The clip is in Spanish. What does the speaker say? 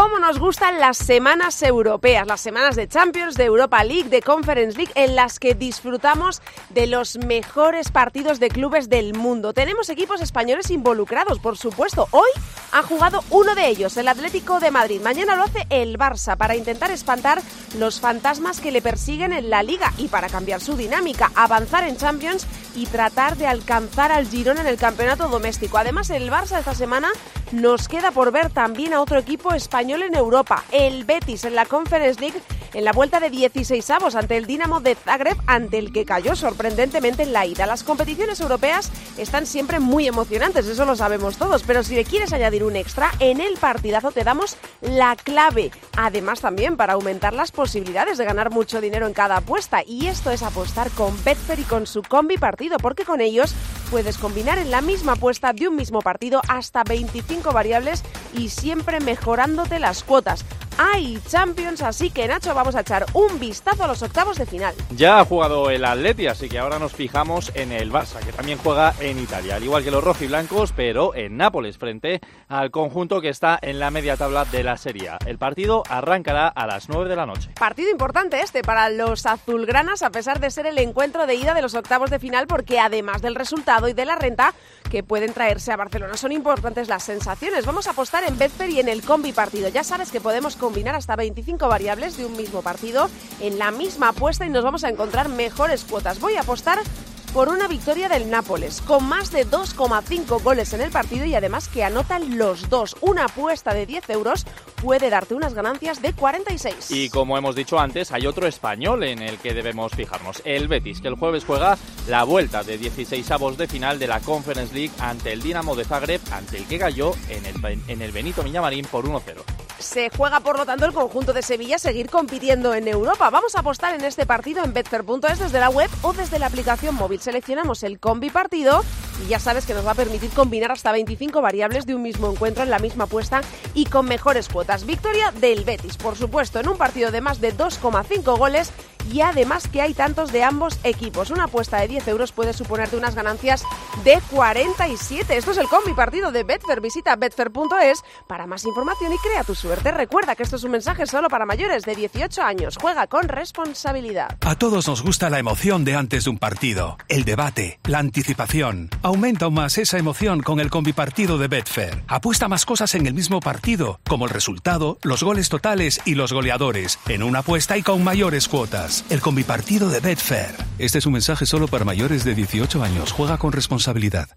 cómo nos gustan las semanas europeas, las semanas de Champions, de Europa League, de Conference League, en las que disfrutamos de los mejores partidos de clubes del mundo. Tenemos equipos españoles involucrados, por supuesto. Hoy ha jugado uno de ellos, el Atlético de Madrid. Mañana lo hace el Barça para intentar espantar los fantasmas que le persiguen en la liga y para cambiar su dinámica, avanzar en Champions y tratar de alcanzar al Girón en el campeonato doméstico. Además, el Barça esta semana nos queda por ver también a otro equipo español en Europa, el Betis en la Conference League en la vuelta de 16 avos ante el Dinamo de Zagreb, ante el que cayó sorprendentemente en la ida. Las competiciones europeas están siempre muy emocionantes, eso lo sabemos todos, pero si le quieres añadir un extra, en el partidazo te damos la clave. Además también para aumentar las posibilidades de ganar mucho dinero en cada apuesta. Y esto es apostar con Betfair y con su combi partido, porque con ellos puedes combinar en la misma apuesta de un mismo partido hasta 25 variables y siempre mejorándote las cuotas hay Champions, así que Nacho, vamos a echar un vistazo a los octavos de final. Ya ha jugado el Atleti, así que ahora nos fijamos en el Barça, que también juega en Italia, al igual que los rojiblancos, pero en Nápoles, frente al conjunto que está en la media tabla de la Serie El partido arrancará a las 9 de la noche. Partido importante este para los azulgranas, a pesar de ser el encuentro de ida de los octavos de final, porque además del resultado y de la renta que pueden traerse a Barcelona, son importantes las sensaciones. Vamos a apostar en Betfair y en el combi partido. Ya sabes que podemos combinar hasta 25 variables de un mismo partido en la misma apuesta y nos vamos a encontrar mejores cuotas. Voy a apostar por una victoria del Nápoles, con más de 2,5 goles en el partido y además que anotan los dos. Una apuesta de 10 euros puede darte unas ganancias de 46. Y como hemos dicho antes, hay otro español en el que debemos fijarnos, el Betis, que el jueves juega la vuelta de 16 avos de final de la Conference League ante el Dinamo de Zagreb, ante el que cayó en el, en el Benito Villamarín por 1-0. Se juega, por lo tanto, el conjunto de Sevilla seguir compitiendo en Europa. Vamos a apostar en este partido en betfair.es desde la web o desde la aplicación móvil. Seleccionamos el combi partido y ya sabes que nos va a permitir combinar hasta 25 variables de un mismo encuentro en la misma apuesta y con mejores cuotas. Victoria del Betis, por supuesto, en un partido de más de 2,5 goles y además que hay tantos de ambos equipos. Una apuesta de 10 euros puede suponerte unas ganancias de 47. Esto es el combi partido de Betfair. Visita betfair.es para más información y crea tu suerte. Recuerda que esto es un mensaje solo para mayores de 18 años. Juega con responsabilidad. A todos nos gusta la emoción de antes de un partido, el debate, la anticipación. Aumenta aún más esa emoción con el combi partido de Betfair. Apuesta más cosas en el mismo partido, como el resultado, los goles totales y los goleadores, en una apuesta y con mayores cuotas el combipartido de Betfair. Este es un mensaje solo para mayores de 18 años. Juega con responsabilidad.